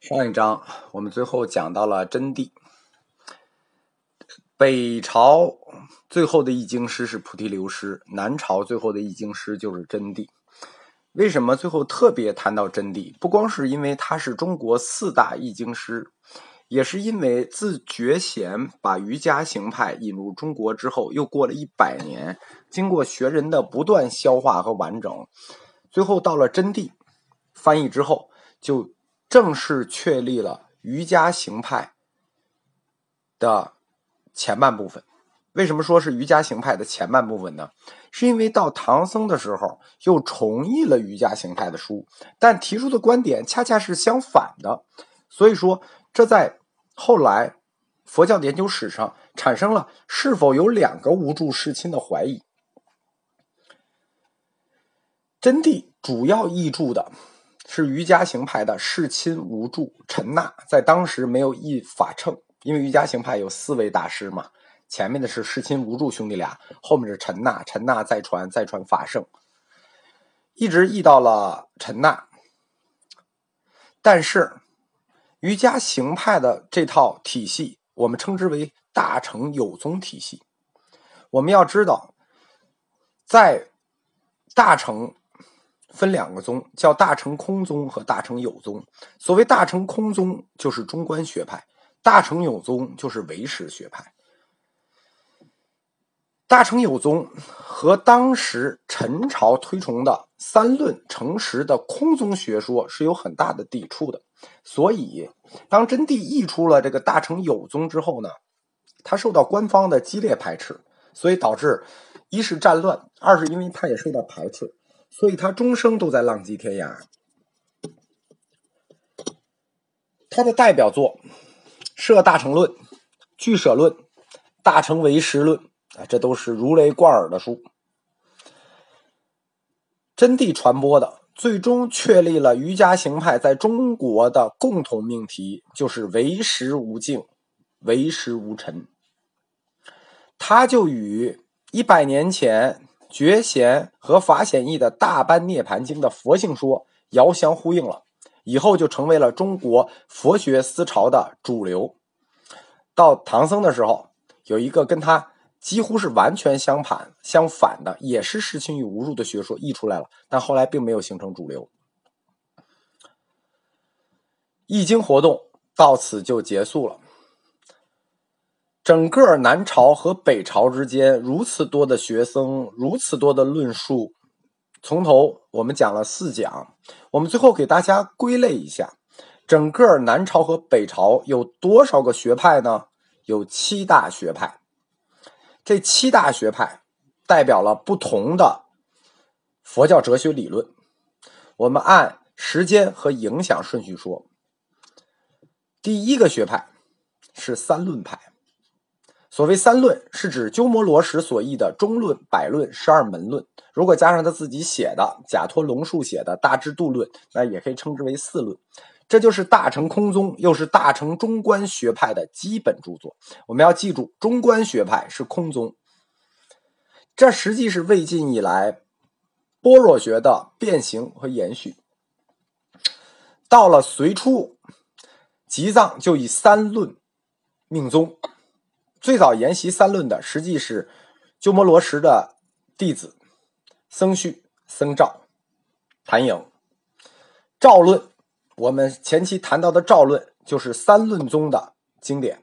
上一章我们最后讲到了真谛，北朝最后的译经师是菩提流师，南朝最后的译经师就是真谛。为什么最后特别谈到真谛？不光是因为他是中国四大译经师，也是因为自觉贤把瑜伽行派引入中国之后，又过了一百年，经过学人的不断消化和完整，最后到了真谛翻译之后就。正式确立了瑜伽行派的前半部分。为什么说是瑜伽行派的前半部分呢？是因为到唐僧的时候又重译了瑜伽行派的书，但提出的观点恰恰是相反的。所以说，这在后来佛教的研究史上产生了是否有两个无著世亲的怀疑。真谛主要译著的。是瑜伽行派的世亲无著陈那，在当时没有译法称，因为瑜伽行派有四位大师嘛，前面的是世亲无著兄弟俩，后面是陈那，陈那再传再传法圣，一直译到了陈那。但是瑜伽行派的这套体系，我们称之为大乘有宗体系。我们要知道，在大乘。分两个宗，叫大乘空宗和大乘有宗。所谓大乘空宗，就是中观学派；大乘有宗，就是唯识学派。大乘有宗和当时陈朝推崇的三论成实的空宗学说是有很大的抵触的。所以，当真谛译出了这个大乘有宗之后呢，他受到官方的激烈排斥，所以导致一是战乱，二是因为他也受到排斥。所以他终生都在浪迹天涯。他的代表作《摄大乘论》《俱舍论》《大乘唯识论》啊，这都是如雷贯耳的书。真谛传播的，最终确立了瑜伽行派在中国的共同命题，就是唯识无境，唯识无尘。他就与一百年前。觉贤和法显义的大般涅盘经的佛性说遥相呼应了，以后就成为了中国佛学思潮的主流。到唐僧的时候，有一个跟他几乎是完全相反相反的，也是世亲与无入的学说译出来了，但后来并没有形成主流。易经活动到此就结束了。整个南朝和北朝之间如此多的学僧，如此多的论述，从头我们讲了四讲，我们最后给大家归类一下，整个南朝和北朝有多少个学派呢？有七大学派，这七大学派代表了不同的佛教哲学理论。我们按时间和影响顺序说，第一个学派是三论派。所谓三论，是指鸠摩罗什所译的中论、百论、十二门论。如果加上他自己写的贾托龙树写的大智度论，那也可以称之为四论。这就是大乘空宗，又是大乘中观学派的基本著作。我们要记住，中观学派是空宗。这实际是魏晋以来般若学的变形和延续。到了隋初，吉藏就以三论命宗。最早研习三论的，实际是鸠摩罗什的弟子僧绪、僧肇、谭颖。赵论，我们前期谈到的赵论，就是三论宗的经典。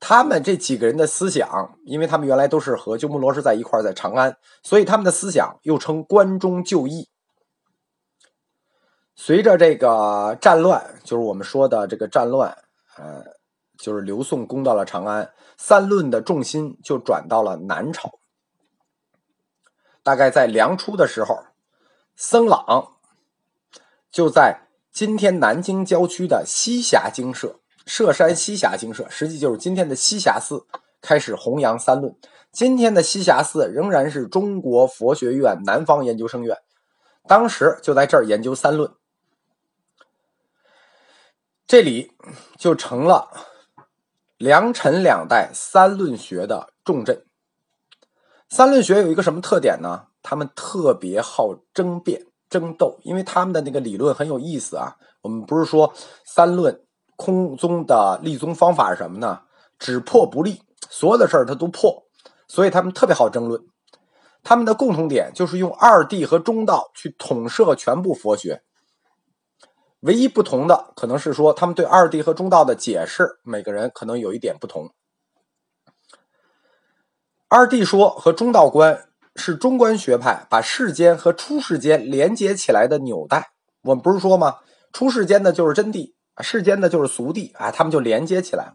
他们这几个人的思想，因为他们原来都是和鸠摩罗什在一块在长安，所以他们的思想又称关中就义。随着这个战乱，就是我们说的这个战乱，呃。就是刘宋攻到了长安，三论的重心就转到了南朝。大概在梁初的时候，僧朗就在今天南京郊区的栖霞精舍（舍山栖霞精舍），实际就是今天的栖霞寺，开始弘扬三论。今天的栖霞寺仍然是中国佛学院南方研究生院，当时就在这儿研究三论，这里就成了。梁陈两代三论学的重镇。三论学有一个什么特点呢？他们特别好争辩、争斗，因为他们的那个理论很有意思啊。我们不是说三论空宗的立宗方法是什么呢？只破不立，所有的事儿他都破，所以他们特别好争论。他们的共同点就是用二谛和中道去统摄全部佛学。唯一不同的可能是说，他们对二谛和中道的解释，每个人可能有一点不同。二谛说和中道观是中观学派把世间和出世间连接起来的纽带。我们不是说吗？出世间的就是真谛，世间的就是俗谛啊，他们就连接起来了，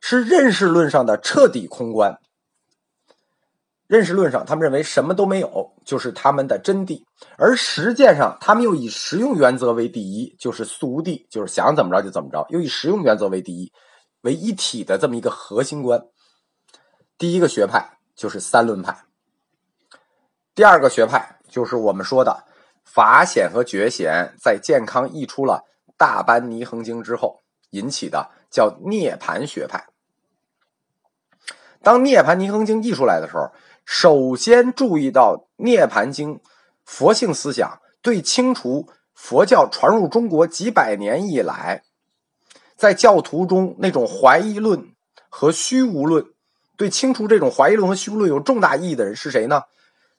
是认识论上的彻底空观。认识论上，他们认为什么都没有，就是他们的真谛；而实践上，他们又以实用原则为第一，就是俗谛，就是想怎么着就怎么着，又以实用原则为第一，为一体的这么一个核心观。第一个学派就是三论派，第二个学派就是我们说的法显和觉显，在健康译出了《大般尼恒经》之后引起的，叫涅盘学派。当《涅盘尼恒经》译出来的时候，首先注意到《涅盘经》佛性思想对清除佛教传入中国几百年以来，在教徒中那种怀疑论和虚无论，对清除这种怀疑论和虚无论有重大意义的人是谁呢？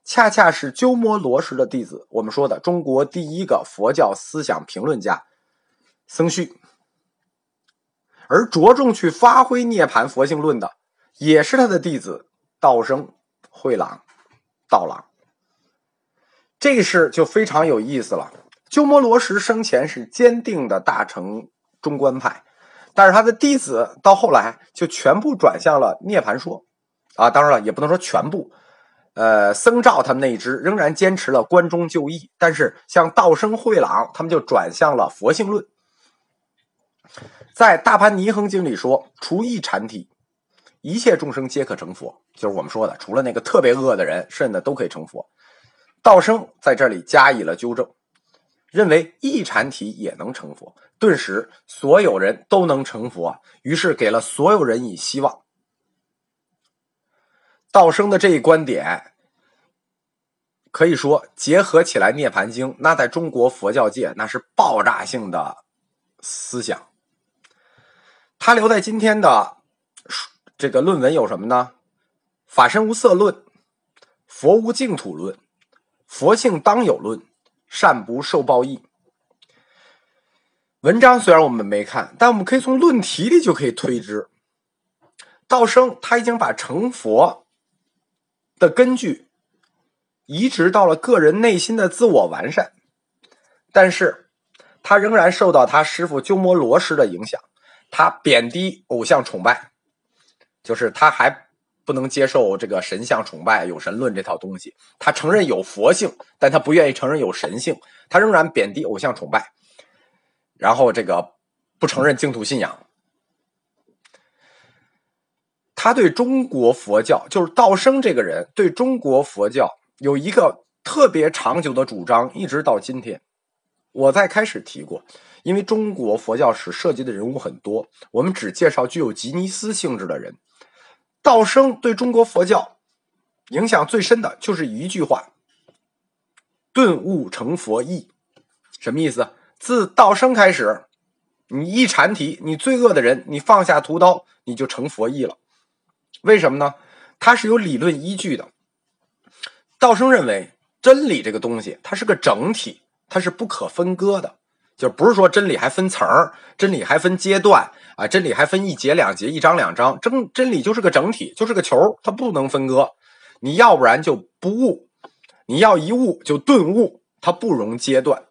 恰恰是鸠摩罗什的弟子，我们说的中国第一个佛教思想评论家僧绪，而着重去发挥涅盘佛性论的，也是他的弟子道生。慧朗、道朗，这事就非常有意思了。鸠摩罗什生前是坚定的大乘中观派，但是他的弟子到后来就全部转向了涅盘说。啊，当然了，也不能说全部。呃，僧肇他们那一支仍然坚持了观中就义，但是像道生、慧朗他们就转向了佛性论。在《大盘尼恒经》里说，除一禅体。一切众生皆可成佛，就是我们说的，除了那个特别恶的人，剩的都可以成佛。道生在这里加以了纠正，认为一禅体也能成佛，顿时所有人都能成佛，于是给了所有人以希望。道生的这一观点，可以说结合起来《涅盘经》，那在中国佛教界那是爆炸性的思想。他留在今天的。这个论文有什么呢？法身无色论、佛无净土论、佛性当有论、善不受报义。文章虽然我们没看，但我们可以从论题里就可以推知，道生他已经把成佛的根据移植到了个人内心的自我完善，但是他仍然受到他师傅鸠摩罗什的影响，他贬低偶像崇拜。就是他还不能接受这个神像崇拜、有神论这套东西。他承认有佛性，但他不愿意承认有神性。他仍然贬低偶像崇拜，然后这个不承认净土信仰。他对中国佛教，就是道生这个人，对中国佛教有一个特别长久的主张，一直到今天。我在开始提过。因为中国佛教史涉及的人物很多，我们只介绍具有吉尼斯性质的人。道生对中国佛教影响最深的就是一句话：“顿悟成佛意。”什么意思？自道生开始，你一禅体，你罪恶的人，你放下屠刀，你就成佛意了。为什么呢？它是有理论依据的。道生认为，真理这个东西，它是个整体，它是不可分割的。就不是说真理还分层儿，真理还分阶段啊，真理还分一节两节、一章两章，真真理就是个整体，就是个球，它不能分割。你要不然就不悟，你要一悟就顿悟，它不容阶段。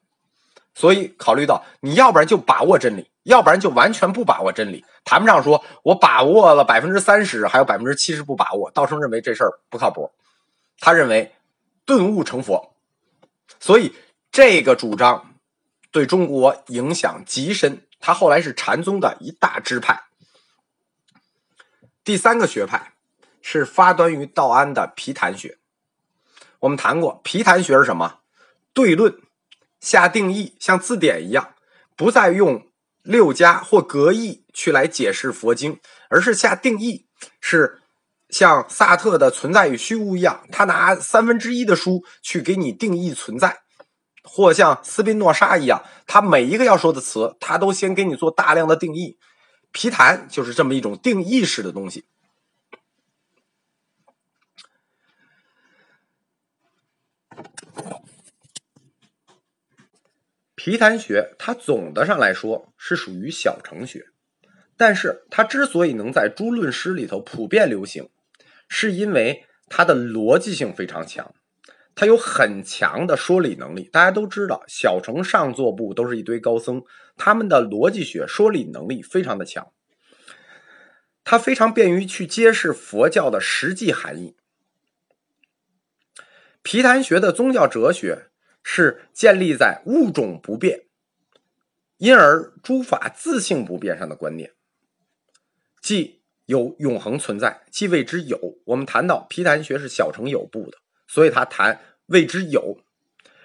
所以考虑到你要不然就把握真理，要不然就完全不把握真理，谈不上说我把握了百分之三十，还有百分之七十不把握。道生认为这事儿不靠谱，他认为顿悟成佛，所以这个主张。对中国影响极深，他后来是禅宗的一大支派。第三个学派是发端于道安的毗昙学。我们谈过，毗昙学是什么？对论，下定义，像字典一样，不再用六家或格义去来解释佛经，而是下定义，是像萨特的《存在与虚无》一样，他拿三分之一的书去给你定义存在。或像斯宾诺莎一样，他每一个要说的词，他都先给你做大量的定义。皮谈就是这么一种定义式的东西。皮谈学它总的上来说是属于小程学，但是它之所以能在诸论师里头普遍流行，是因为它的逻辑性非常强。他有很强的说理能力，大家都知道，小乘上座部都是一堆高僧，他们的逻辑学说理能力非常的强，他非常便于去揭示佛教的实际含义。毗昙学的宗教哲学是建立在物种不变，因而诸法自性不变上的观念，即有永恒存在，即谓之有。我们谈到毗昙学是小乘有部的。所以他谈谓之有，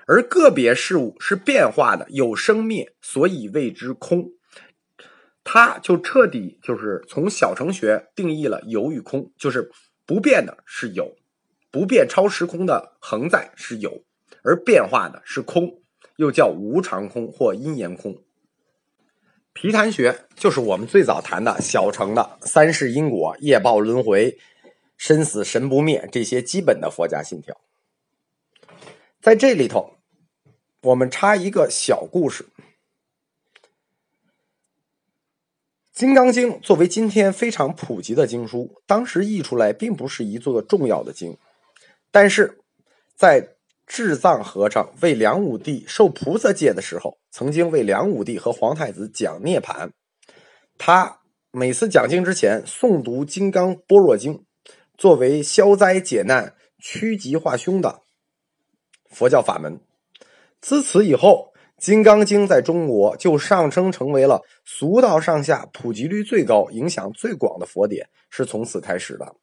而个别事物是变化的，有生灭，所以谓之空。他就彻底就是从小乘学定义了有与空，就是不变的是有，不变超时空的恒在是有，而变化的是空，又叫无常空或因缘空。皮昙学就是我们最早谈的小乘的三世因果、业报轮回。生死神不灭，这些基本的佛家信条，在这里头，我们插一个小故事。《金刚经》作为今天非常普及的经书，当时译出来并不是一座重要的经，但是在智藏和尚为梁武帝受菩萨戒的时候，曾经为梁武帝和皇太子讲涅盘。他每次讲经之前诵读《金刚般若经》。作为消灾解难、趋吉化凶的佛教法门，自此以后，《金刚经》在中国就上升成为了俗道上下普及率最高、影响最广的佛典，是从此开始的。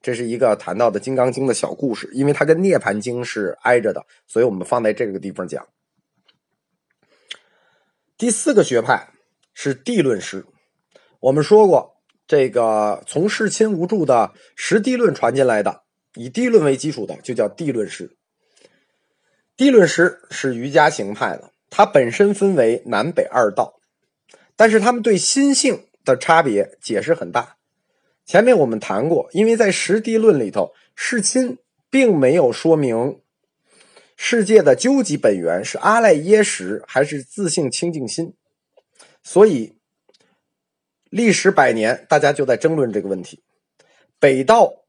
这是一个谈到的《金刚经》的小故事，因为它跟《涅盘经》是挨着的，所以我们放在这个地方讲。第四个学派是地论师，我们说过。这个从世亲无著的实地论传进来的，以地论为基础的，就叫地论师。地论师是瑜伽行派的，它本身分为南北二道，但是他们对心性的差别解释很大。前面我们谈过，因为在实地论里头，世亲并没有说明世界的究极本源是阿赖耶识还是自性清净心，所以。历时百年，大家就在争论这个问题。北道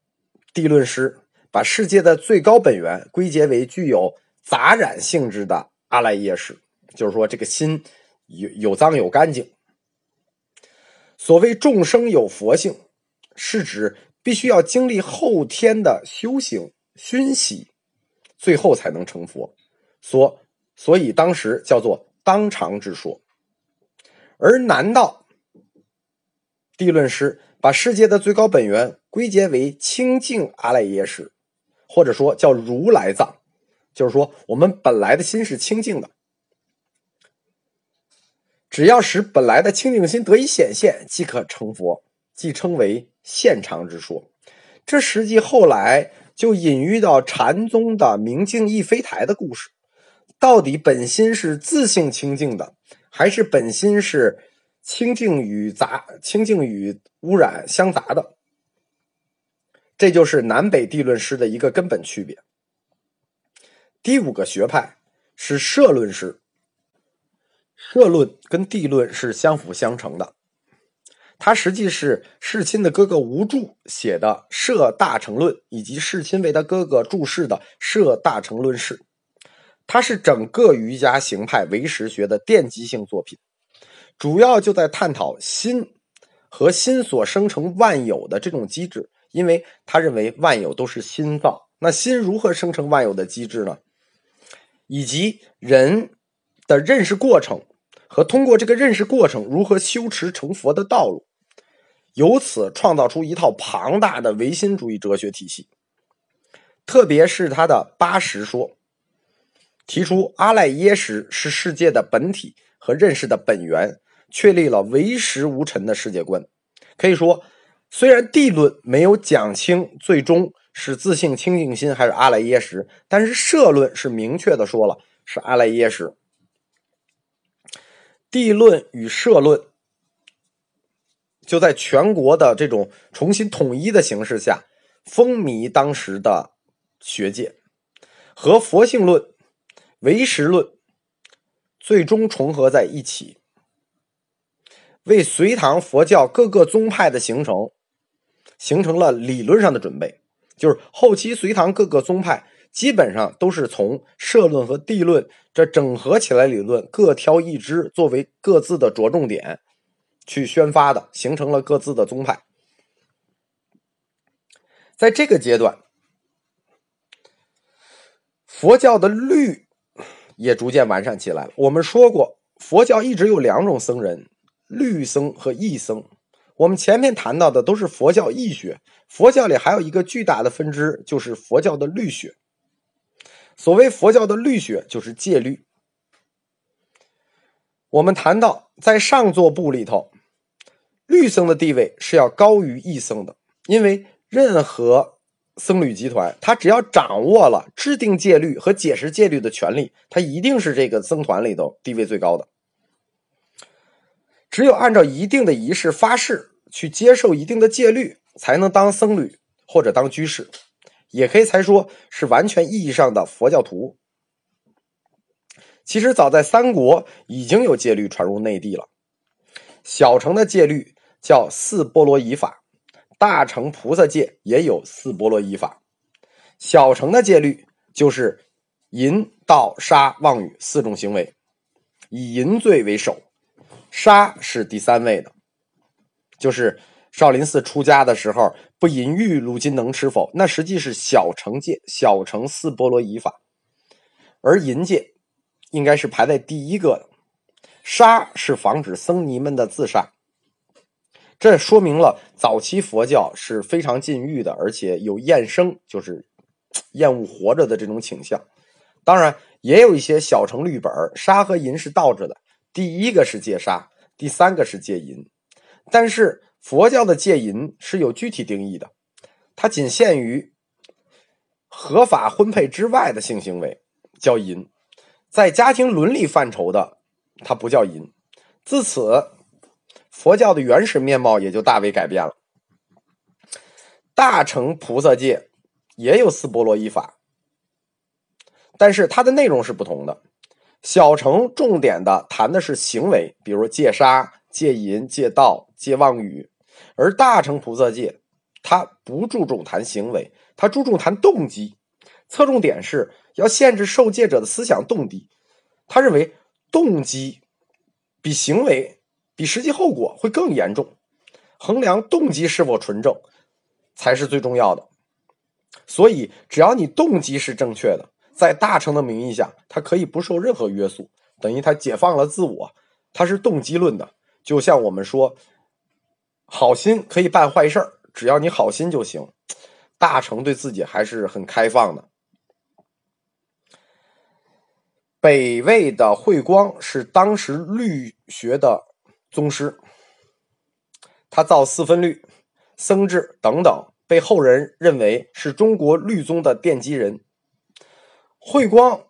地论师把世界的最高本源归结为具有杂染性质的阿赖耶识，就是说这个心有有脏有干净。所谓众生有佛性，是指必须要经历后天的修行熏习，最后才能成佛。所所以当时叫做当场之说，而南道。地论师把世界的最高本源归结为清净阿赖耶识，或者说叫如来藏，就是说我们本来的心是清净的，只要使本来的清净心得以显现，即可成佛，即称为现常之说。这实际后来就隐喻到禅宗的明镜亦非台的故事，到底本心是自性清净的，还是本心是？清净与杂、清净与污染相杂的，这就是南北地论师的一个根本区别。第五个学派是社论师，社论跟地论是相辅相成的。他实际是世亲的哥哥吴著写的《摄大乘论》，以及世亲为他哥哥注释的《摄大乘论释》，它是整个瑜伽行派唯识学的奠基性作品。主要就在探讨心和心所生成万有的这种机制，因为他认为万有都是心造，那心如何生成万有的机制呢？以及人的认识过程和通过这个认识过程如何修持成佛的道路，由此创造出一套庞大的唯心主义哲学体系。特别是他的八识说，提出阿赖耶识是世界的本体和认识的本源。确立了唯识无尘的世界观，可以说，虽然地论没有讲清最终是自性清净心还是阿赖耶识，但是社论是明确的说了，是阿赖耶识。地论与社论就在全国的这种重新统一的形势下，风靡当时的学界，和佛性论、唯识论最终重合在一起，为隋唐佛教各个宗派的形成形成了理论上的准备。就是后期隋唐各个宗派基本上都是从社论和地论这整合起来理论，各挑一支作为各自的着重点去宣发的，形成了各自的宗派。在这个阶段，佛教的律也逐渐完善起来了。我们说过，佛教一直有两种僧人：律僧和义僧。我们前面谈到的都是佛教义学，佛教里还有一个巨大的分支，就是佛教的律学。所谓佛教的律学，就是戒律。我们谈到在上座部里头，律僧的地位是要高于义僧的，因为任何僧侣集团，他只要掌握了制定戒律和解释戒律的权利，他一定是这个僧团里头地位最高的。只有按照一定的仪式发誓，去接受一定的戒律，才能当僧侣或者当居士，也可以才说是完全意义上的佛教徒。其实早在三国已经有戒律传入内地了。小乘的戒律叫四波罗夷法，大乘菩萨戒也有四波罗夷法。小乘的戒律就是淫、盗、杀、妄语四种行为，以淫罪为首。杀是第三位的，就是少林寺出家的时候不淫欲，如今能吃否？那实际是小乘戒，小乘四波罗夷法，而淫戒应该是排在第一个的。杀是防止僧尼们的自杀，这说明了早期佛教是非常禁欲的，而且有厌生，就是厌恶活着的这种倾向。当然，也有一些小乘律本，杀和淫是倒着的。第一个是戒杀，第三个是戒淫，但是佛教的戒淫是有具体定义的，它仅限于合法婚配之外的性行为叫淫，在家庭伦理范畴的它不叫淫。自此，佛教的原始面貌也就大为改变了。大乘菩萨戒也有四波罗夷法，但是它的内容是不同的。小乘重点的谈的是行为，比如戒杀、戒淫、戒盗、戒妄语；而大乘菩萨戒，他不注重谈行为，他注重谈动机，侧重点是要限制受戒者的思想动机。他认为动机比行为、比实际后果会更严重，衡量动机是否纯正才是最重要的。所以，只要你动机是正确的。在大成的名义下，他可以不受任何约束，等于他解放了自我。他是动机论的，就像我们说，好心可以办坏事儿，只要你好心就行。大成对自己还是很开放的。北魏的慧光是当时律学的宗师，他造四分律、僧制等等，被后人认为是中国律宗的奠基人。慧光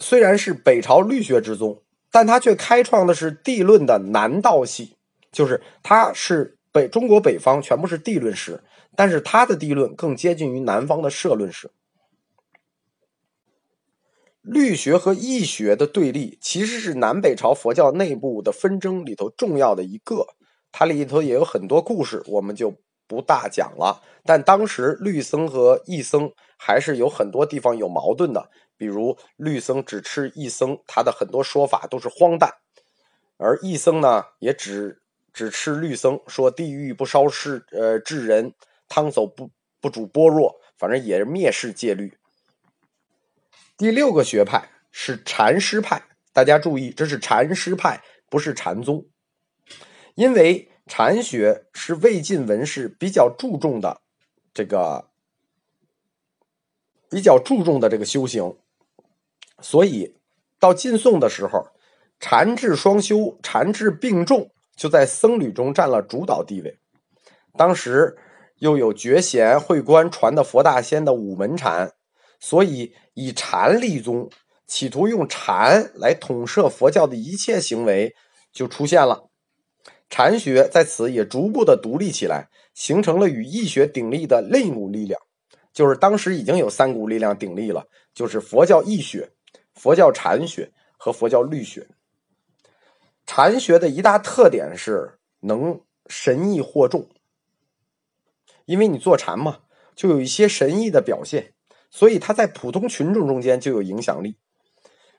虽然是北朝律学之宗，但他却开创的是地论的南道系，就是他是北中国北方全部是地论史，但是他的地论更接近于南方的社论史。律学和义学的对立，其实是南北朝佛教内部的纷争里头重要的一个，它里头也有很多故事，我们就不大讲了。但当时律僧和义僧还是有很多地方有矛盾的。比如律僧只吃一僧，他的很多说法都是荒诞；而一僧呢，也只只吃律僧，说地狱不烧尸呃智人，汤走不不煮般若，反正也是蔑视戒律。第六个学派是禅师派，大家注意，这是禅师派，不是禅宗，因为禅学是魏晋文士比较注重的这个比较注重的这个修行。所以，到晋宋的时候，禅智双修、禅智并重，就在僧侣中占了主导地位。当时又有觉贤、慧观传的佛大仙的五门禅，所以以禅立宗，企图用禅来统摄佛教的一切行为就出现了。禅学在此也逐步的独立起来，形成了与易学鼎立的另一股力量。就是当时已经有三股力量鼎立了，就是佛教易学、佛教禅学和佛教律学。禅学的一大特点是能神意惑众，因为你坐禅嘛，就有一些神意的表现，所以他在普通群众中间就有影响力，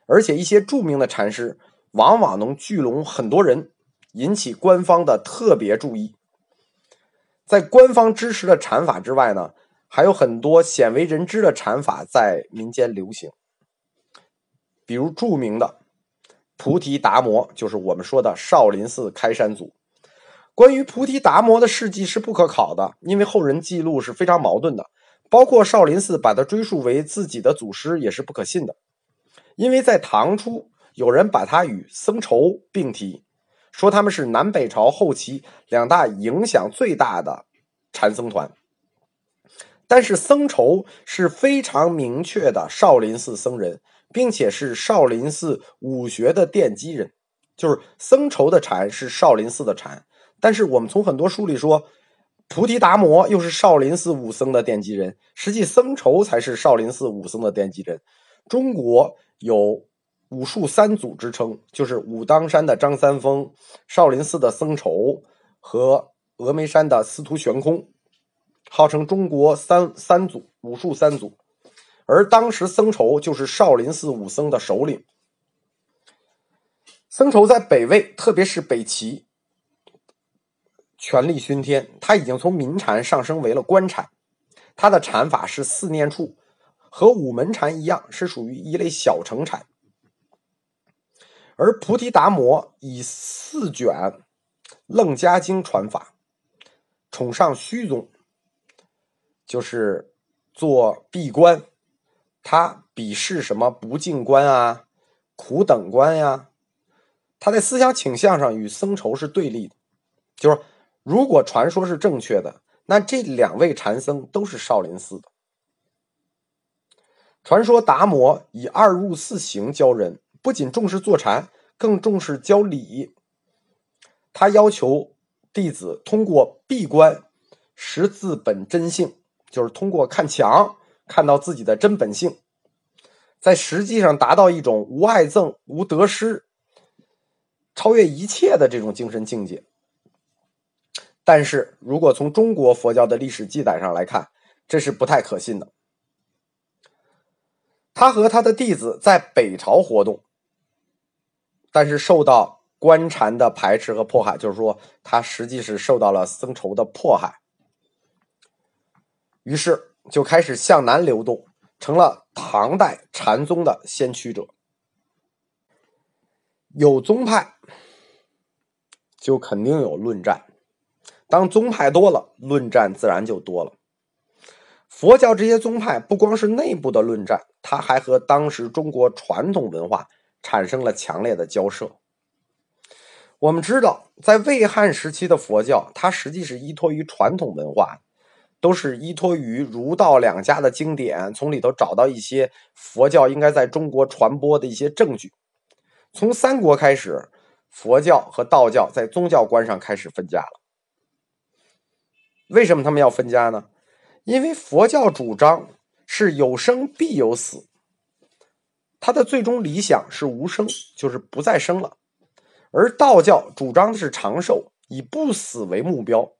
而且一些著名的禅师往往能聚拢很多人，引起官方的特别注意。在官方支持的禅法之外呢？还有很多鲜为人知的禅法在民间流行，比如著名的菩提达摩，就是我们说的少林寺开山祖。关于菩提达摩的事迹是不可考的，因为后人记录是非常矛盾的。包括少林寺把他追溯为自己的祖师也是不可信的，因为在唐初有人把他与僧稠并提，说他们是南北朝后期两大影响最大的禅僧团。但是僧稠是非常明确的少林寺僧人，并且是少林寺武学的奠基人，就是僧稠的禅是少林寺的禅。但是我们从很多书里说，菩提达摩又是少林寺武僧的奠基人，实际僧稠才是少林寺武僧的奠基人。中国有武术三祖之称，就是武当山的张三丰、少林寺的僧稠和峨眉山的司徒悬空。号称中国三三祖武术三祖，而当时僧稠就是少林寺武僧的首领。僧稠在北魏，特别是北齐，权力熏天。他已经从民禅上升为了官禅，他的禅法是四念处，和五门禅一样，是属于一类小乘禅。而菩提达摩以四卷楞伽经传法，崇尚虚宗。就是做闭关，他鄙视什么不净观啊、苦等观呀？他在思想倾向上与僧稠是对立的。就是如果传说是正确的，那这两位禅僧都是少林寺的。传说达摩以二入四行教人，不仅重视坐禅，更重视教礼。他要求弟子通过闭关识自本真性。就是通过看墙看到自己的真本性，在实际上达到一种无爱憎、无得失、超越一切的这种精神境界。但是如果从中国佛教的历史记载上来看，这是不太可信的。他和他的弟子在北朝活动，但是受到官禅的排斥和迫害，就是说他实际是受到了僧稠的迫害。于是就开始向南流动，成了唐代禅宗的先驱者。有宗派，就肯定有论战。当宗派多了，论战自然就多了。佛教这些宗派不光是内部的论战，它还和当时中国传统文化产生了强烈的交涉。我们知道，在魏汉时期的佛教，它实际是依托于传统文化。都是依托于儒道两家的经典，从里头找到一些佛教应该在中国传播的一些证据。从三国开始，佛教和道教在宗教观上开始分家了。为什么他们要分家呢？因为佛教主张是有生必有死，他的最终理想是无生，就是不再生了；而道教主张的是长寿，以不死为目标，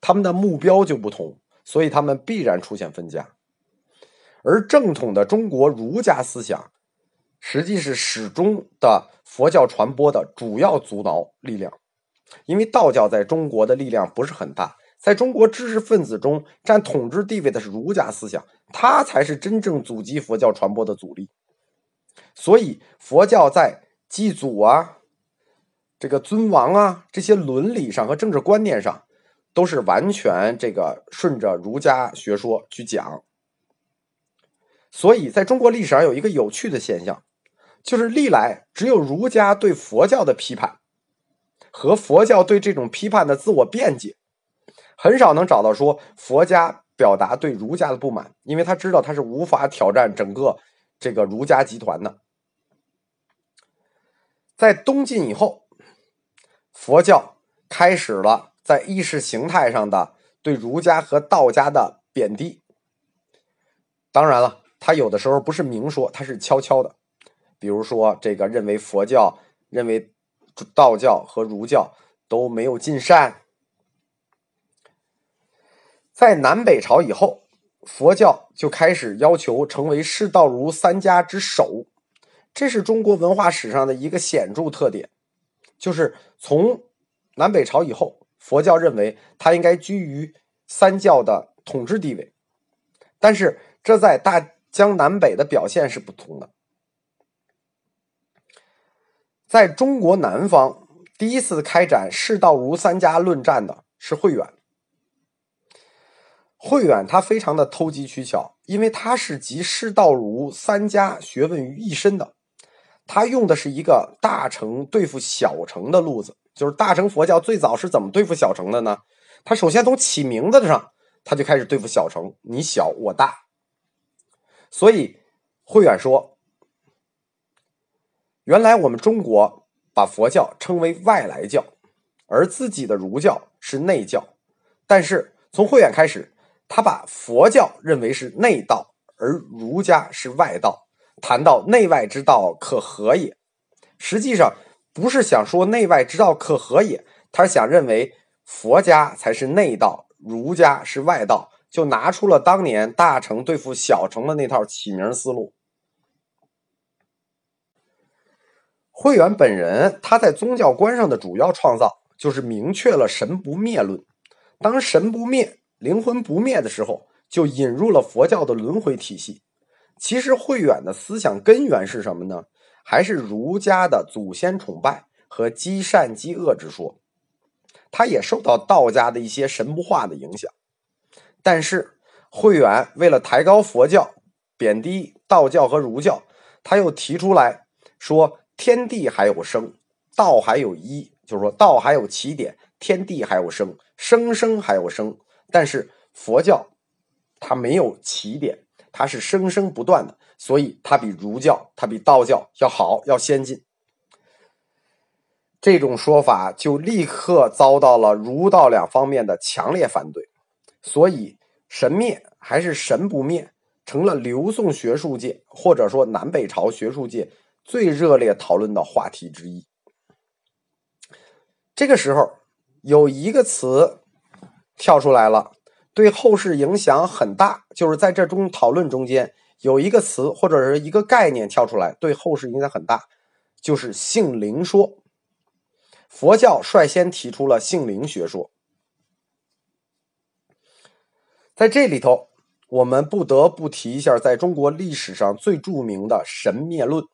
他们的目标就不同。所以他们必然出现分家，而正统的中国儒家思想，实际是始终的佛教传播的主要阻挠力量。因为道教在中国的力量不是很大，在中国知识分子中占统治地位的是儒家思想，它才是真正阻击佛教传播的阻力。所以佛教在祭祖啊、这个尊王啊这些伦理上和政治观念上。都是完全这个顺着儒家学说去讲，所以在中国历史上有一个有趣的现象，就是历来只有儒家对佛教的批判和佛教对这种批判的自我辩解，很少能找到说佛家表达对儒家的不满，因为他知道他是无法挑战整个这个儒家集团的，在东晋以后，佛教开始了在意识形态上的对儒家和道家的贬低。当然了，他有的时候不是明说，他是悄悄的。比如说，这个认为佛教、认为道教和儒教都没有尽善。在南北朝以后，佛教就开始要求成为释道儒三家之首，这是中国文化史上的一个显著特点。就是从南北朝以后，佛教认为它应该居于三教的统治地位，但是这在大江南北的表现是不同的。在中国南方，第一次开展释道儒三家论战的是慧远。慧远他非常的投机取巧，因为他是集释道儒三家学问于一身的。他用的是一个大成对付小成的路子，就是大乘佛教最早是怎么对付小乘的呢？他首先从起名字上，他就开始对付小乘，你小我大。所以慧远说，原来我们中国把佛教称为外来教，而自己的儒教是内教，但是从慧远开始。他把佛教认为是内道，而儒家是外道。谈到内外之道可合也，实际上不是想说内外之道可合也，他是想认为佛家才是内道，儒家是外道，就拿出了当年大乘对付小乘的那套起名思路。慧远本人他在宗教观上的主要创造，就是明确了神不灭论。当神不灭。灵魂不灭的时候，就引入了佛教的轮回体系。其实慧远的思想根源是什么呢？还是儒家的祖先崇拜和积善积恶之说。他也受到道家的一些神不化的影响。但是慧远为了抬高佛教，贬低道教和儒教，他又提出来说：天地还有生，道还有一，就是说道还有起点，天地还有生，生生还有生。但是佛教它没有起点，它是生生不断的，所以它比儒教、它比道教要好，要先进。这种说法就立刻遭到了儒道两方面的强烈反对，所以神灭还是神不灭，成了刘宋学术界或者说南北朝学术界最热烈讨论的话题之一。这个时候有一个词。跳出来了，对后世影响很大。就是在这中讨论中间有一个词或者是一个概念跳出来，对后世影响很大，就是性灵说。佛教率先提出了性灵学说，在这里头，我们不得不提一下，在中国历史上最著名的神灭论。